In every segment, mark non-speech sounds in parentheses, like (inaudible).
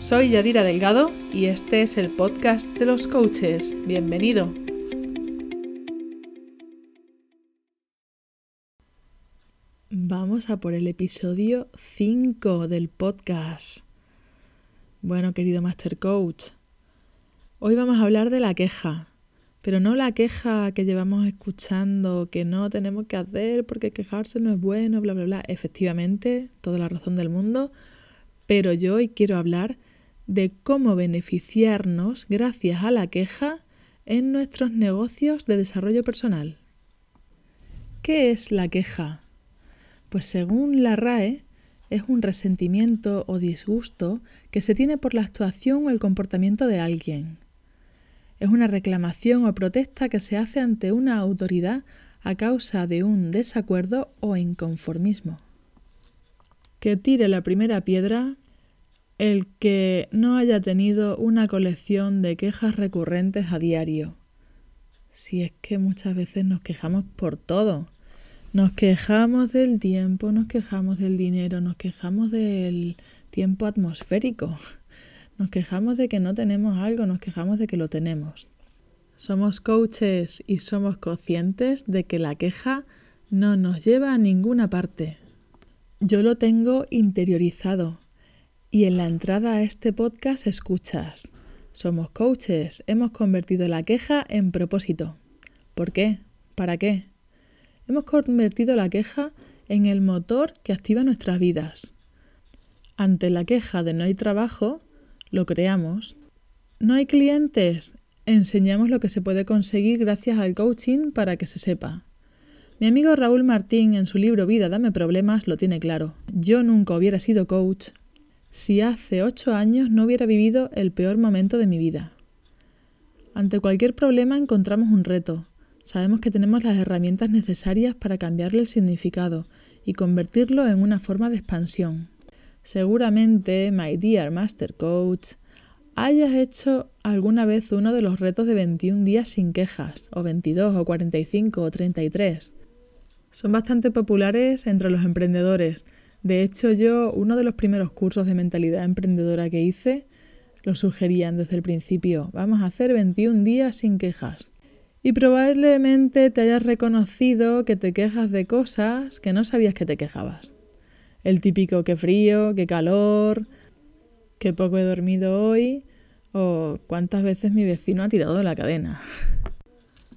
Soy Yadira Delgado y este es el podcast de los coaches. Bienvenido. Vamos a por el episodio 5 del podcast. Bueno, querido Master Coach, hoy vamos a hablar de la queja, pero no la queja que llevamos escuchando que no tenemos que hacer porque quejarse no es bueno, bla, bla, bla. Efectivamente, toda la razón del mundo, pero yo hoy quiero hablar de cómo beneficiarnos gracias a la queja en nuestros negocios de desarrollo personal. ¿Qué es la queja? Pues según la RAE, es un resentimiento o disgusto que se tiene por la actuación o el comportamiento de alguien. Es una reclamación o protesta que se hace ante una autoridad a causa de un desacuerdo o inconformismo. Que tire la primera piedra el que no haya tenido una colección de quejas recurrentes a diario. Si es que muchas veces nos quejamos por todo. Nos quejamos del tiempo, nos quejamos del dinero, nos quejamos del tiempo atmosférico. (laughs) Nos quejamos de que no tenemos algo, nos quejamos de que lo tenemos. Somos coaches y somos conscientes de que la queja no nos lleva a ninguna parte. Yo lo tengo interiorizado y en la entrada a este podcast escuchas, somos coaches, hemos convertido la queja en propósito. ¿Por qué? ¿Para qué? Hemos convertido la queja en el motor que activa nuestras vidas. Ante la queja de no hay trabajo, lo creamos. No hay clientes, enseñamos lo que se puede conseguir gracias al coaching para que se sepa. Mi amigo Raúl Martín en su libro Vida, dame problemas lo tiene claro. Yo nunca hubiera sido coach si hace ocho años no hubiera vivido el peor momento de mi vida. Ante cualquier problema encontramos un reto. Sabemos que tenemos las herramientas necesarias para cambiarle el significado y convertirlo en una forma de expansión. Seguramente, my dear Master Coach, hayas hecho alguna vez uno de los retos de 21 días sin quejas, o 22, o 45, o 33. Son bastante populares entre los emprendedores de hecho, yo, uno de los primeros cursos de mentalidad emprendedora que hice, lo sugerían desde el principio. Vamos a hacer 21 días sin quejas. Y probablemente te hayas reconocido que te quejas de cosas que no sabías que te quejabas. El típico que frío, que calor, que poco he dormido hoy o cuántas veces mi vecino ha tirado la cadena.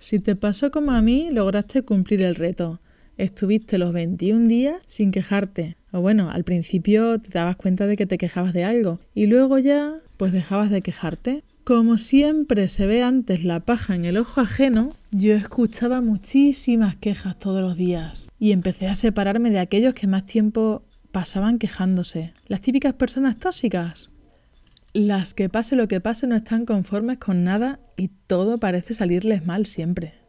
Si te pasó como a mí, lograste cumplir el reto. Estuviste los 21 días sin quejarte. O bueno, al principio te dabas cuenta de que te quejabas de algo y luego ya pues dejabas de quejarte. Como siempre se ve antes la paja en el ojo ajeno, yo escuchaba muchísimas quejas todos los días y empecé a separarme de aquellos que más tiempo pasaban quejándose. Las típicas personas tóxicas. Las que pase lo que pase no están conformes con nada y todo parece salirles mal siempre.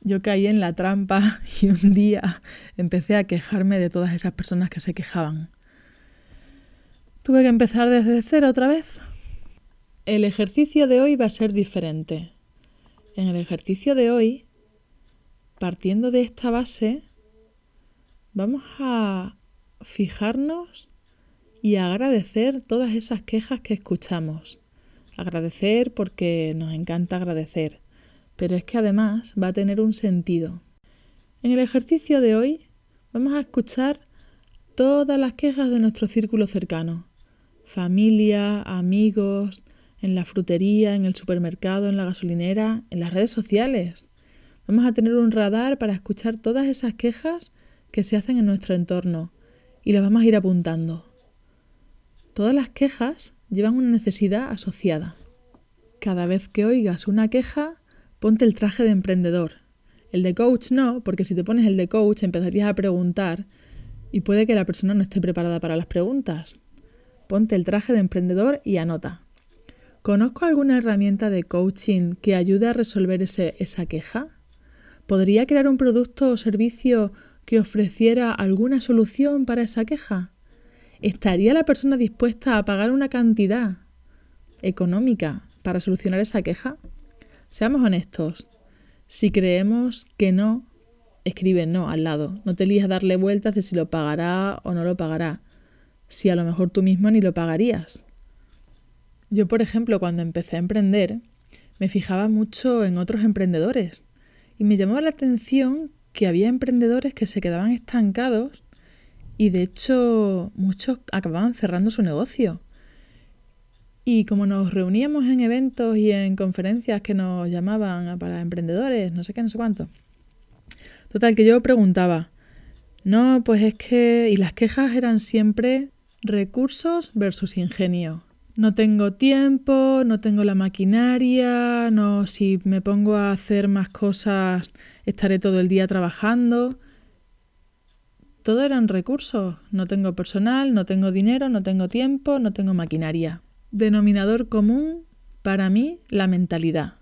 Yo caí en la trampa (laughs) y un día empecé a quejarme de todas esas personas que se quejaban. Tuve que empezar desde cero otra vez. El ejercicio de hoy va a ser diferente. En el ejercicio de hoy, partiendo de esta base, vamos a fijarnos y agradecer todas esas quejas que escuchamos. Agradecer porque nos encanta agradecer pero es que además va a tener un sentido. En el ejercicio de hoy vamos a escuchar todas las quejas de nuestro círculo cercano, familia, amigos, en la frutería, en el supermercado, en la gasolinera, en las redes sociales. Vamos a tener un radar para escuchar todas esas quejas que se hacen en nuestro entorno y las vamos a ir apuntando. Todas las quejas llevan una necesidad asociada. Cada vez que oigas una queja, ponte el traje de emprendedor. El de coach no, porque si te pones el de coach empezarías a preguntar y puede que la persona no esté preparada para las preguntas. Ponte el traje de emprendedor y anota. ¿Conozco alguna herramienta de coaching que ayude a resolver esa queja? ¿Podría crear un producto o servicio que ofreciera alguna solución para esa queja? ¿Estaría la persona dispuesta a pagar una cantidad económica para solucionar esa queja? Seamos honestos. Si creemos que no, escribe no al lado. No te líes a darle vueltas de si lo pagará o no lo pagará. Si a lo mejor tú mismo ni lo pagarías. Yo, por ejemplo, cuando empecé a emprender, me fijaba mucho en otros emprendedores y me llamaba la atención que había emprendedores que se quedaban estancados y de hecho muchos acababan cerrando su negocio. Y como nos reuníamos en eventos y en conferencias que nos llamaban para emprendedores, no sé qué, no sé cuánto. Total, que yo preguntaba, no, pues es que... Y las quejas eran siempre recursos versus ingenio no tengo tiempo, no tengo la maquinaria, no, si me pongo a hacer más cosas estaré todo el día trabajando. Todo eran recursos. No tengo personal, no tengo dinero, no tengo tiempo, no tengo maquinaria. Denominador común para mí, la mentalidad.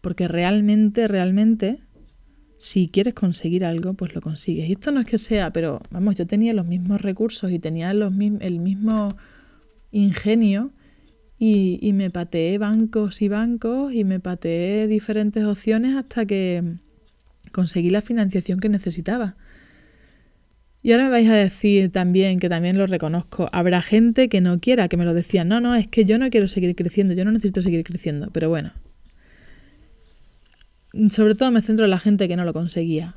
Porque realmente, realmente, si quieres conseguir algo, pues lo consigues. Y esto no es que sea, pero vamos, yo tenía los mismos recursos y tenía los, el mismo ingenio y, me pateé bancos y bancos y me pateé diferentes opciones hasta que conseguí la financiación que necesitaba. Y ahora vais a decir también, que también lo reconozco, habrá gente que no quiera, que me lo decía, no, no, es que yo no quiero seguir creciendo, yo no necesito seguir creciendo, pero bueno. Sobre todo me centro en la gente que no lo conseguía.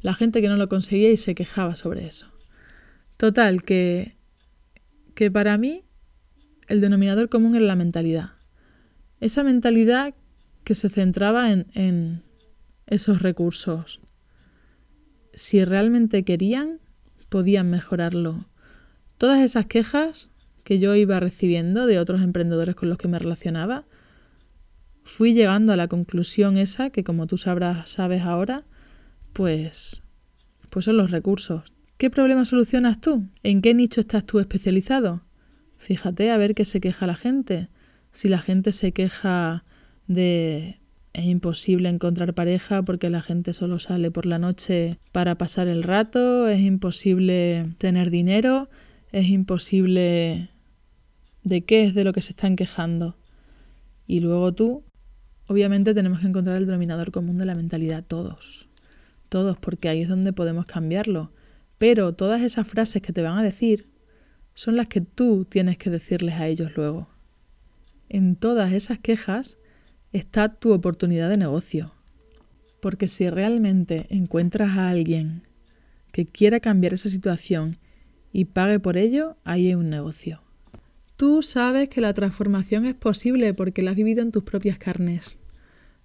La gente que no lo conseguía y se quejaba sobre eso. Total, que, que para mí el denominador común era la mentalidad. Esa mentalidad que se centraba en, en esos recursos. Si realmente querían, podían mejorarlo. Todas esas quejas que yo iba recibiendo de otros emprendedores con los que me relacionaba, fui llegando a la conclusión esa que como tú sabrás, sabes ahora, pues pues son los recursos. ¿Qué problema solucionas tú? ¿En qué nicho estás tú especializado? Fíjate a ver qué se queja la gente. Si la gente se queja de es imposible encontrar pareja porque la gente solo sale por la noche para pasar el rato, es imposible tener dinero, es imposible de qué es de lo que se están quejando. Y luego tú, obviamente tenemos que encontrar el denominador común de la mentalidad todos. Todos, porque ahí es donde podemos cambiarlo. Pero todas esas frases que te van a decir son las que tú tienes que decirles a ellos luego. En todas esas quejas está tu oportunidad de negocio. Porque si realmente encuentras a alguien que quiera cambiar esa situación y pague por ello, ahí hay un negocio. Tú sabes que la transformación es posible porque la has vivido en tus propias carnes.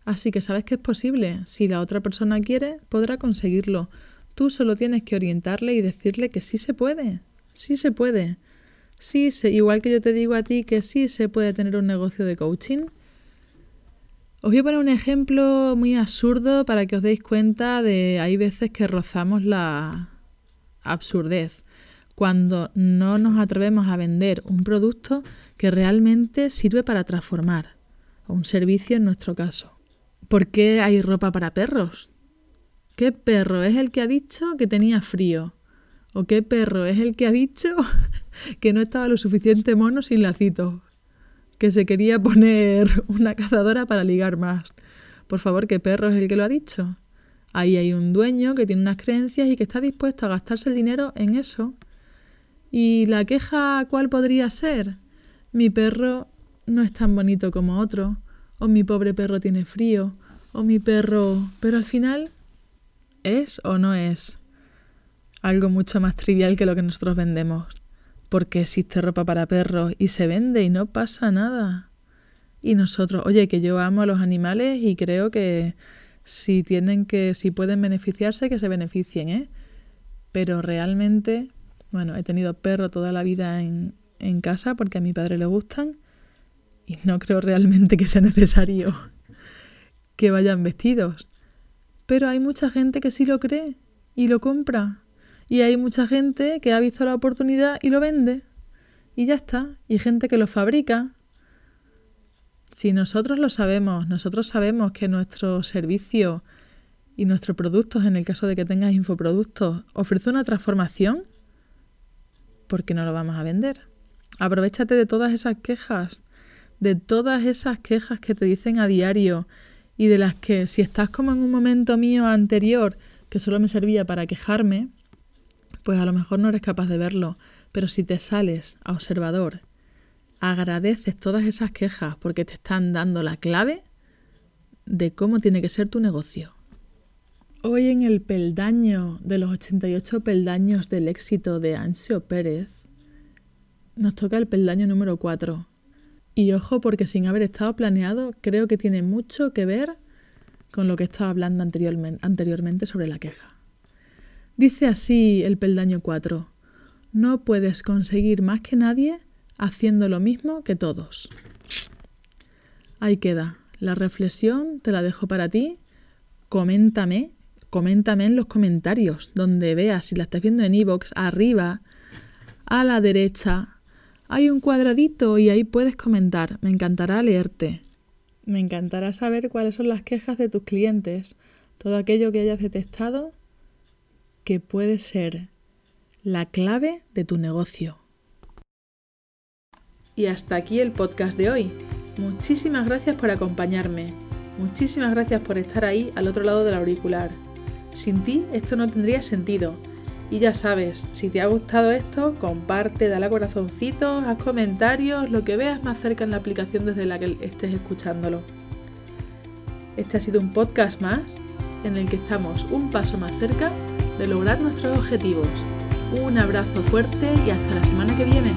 Así que sabes que es posible. Si la otra persona quiere, podrá conseguirlo. Tú solo tienes que orientarle y decirle que sí se puede. Sí se puede. Sí, igual que yo te digo a ti que sí se puede tener un negocio de coaching. Os voy a poner un ejemplo muy absurdo para que os deis cuenta de hay veces que rozamos la absurdez cuando no nos atrevemos a vender un producto que realmente sirve para transformar, o un servicio en nuestro caso. ¿Por qué hay ropa para perros? ¿Qué perro es el que ha dicho que tenía frío? ¿O qué perro es el que ha dicho (laughs) que no estaba lo suficiente mono sin lacitos? Que se quería poner (laughs) una cazadora para ligar más. Por favor, ¿qué perro es el que lo ha dicho? Ahí hay un dueño que tiene unas creencias y que está dispuesto a gastarse el dinero en eso. ¿Y la queja cuál podría ser? Mi perro no es tan bonito como otro, o mi pobre perro tiene frío, o mi perro... Pero al final, ¿es o no es? algo mucho más trivial que lo que nosotros vendemos. Porque existe ropa para perros y se vende y no pasa nada. Y nosotros, oye, que yo amo a los animales y creo que si tienen que, si pueden beneficiarse, que se beneficien, ¿eh? Pero realmente, bueno, he tenido perro toda la vida en, en casa porque a mi padre le gustan y no creo realmente que sea necesario que vayan vestidos. Pero hay mucha gente que sí lo cree y lo compra. Y hay mucha gente que ha visto la oportunidad y lo vende. Y ya está. Y gente que lo fabrica. Si nosotros lo sabemos, nosotros sabemos que nuestro servicio y nuestros productos, en el caso de que tengas infoproductos, ofrece una transformación, ¿por qué no lo vamos a vender? Aprovechate de todas esas quejas, de todas esas quejas que te dicen a diario y de las que si estás como en un momento mío anterior que solo me servía para quejarme, pues a lo mejor no eres capaz de verlo, pero si te sales a observador, agradeces todas esas quejas porque te están dando la clave de cómo tiene que ser tu negocio. Hoy en el peldaño de los 88 peldaños del éxito de Ansio Pérez, nos toca el peldaño número 4. Y ojo porque sin haber estado planeado, creo que tiene mucho que ver con lo que estaba hablando anteriormente sobre la queja. Dice así el peldaño 4. No puedes conseguir más que nadie haciendo lo mismo que todos. Ahí queda. La reflexión te la dejo para ti. Coméntame coméntame en los comentarios, donde veas, si la estás viendo en iVoox, arriba, a la derecha, hay un cuadradito y ahí puedes comentar. Me encantará leerte. Me encantará saber cuáles son las quejas de tus clientes, todo aquello que hayas detectado que puede ser la clave de tu negocio. Y hasta aquí el podcast de hoy. Muchísimas gracias por acompañarme. Muchísimas gracias por estar ahí al otro lado del auricular. Sin ti esto no tendría sentido. Y ya sabes, si te ha gustado esto, comparte, dale a corazoncitos, haz comentarios, lo que veas más cerca en la aplicación desde la que estés escuchándolo. Este ha sido un podcast más en el que estamos un paso más cerca de lograr nuestros objetivos. Un abrazo fuerte y hasta la semana que viene.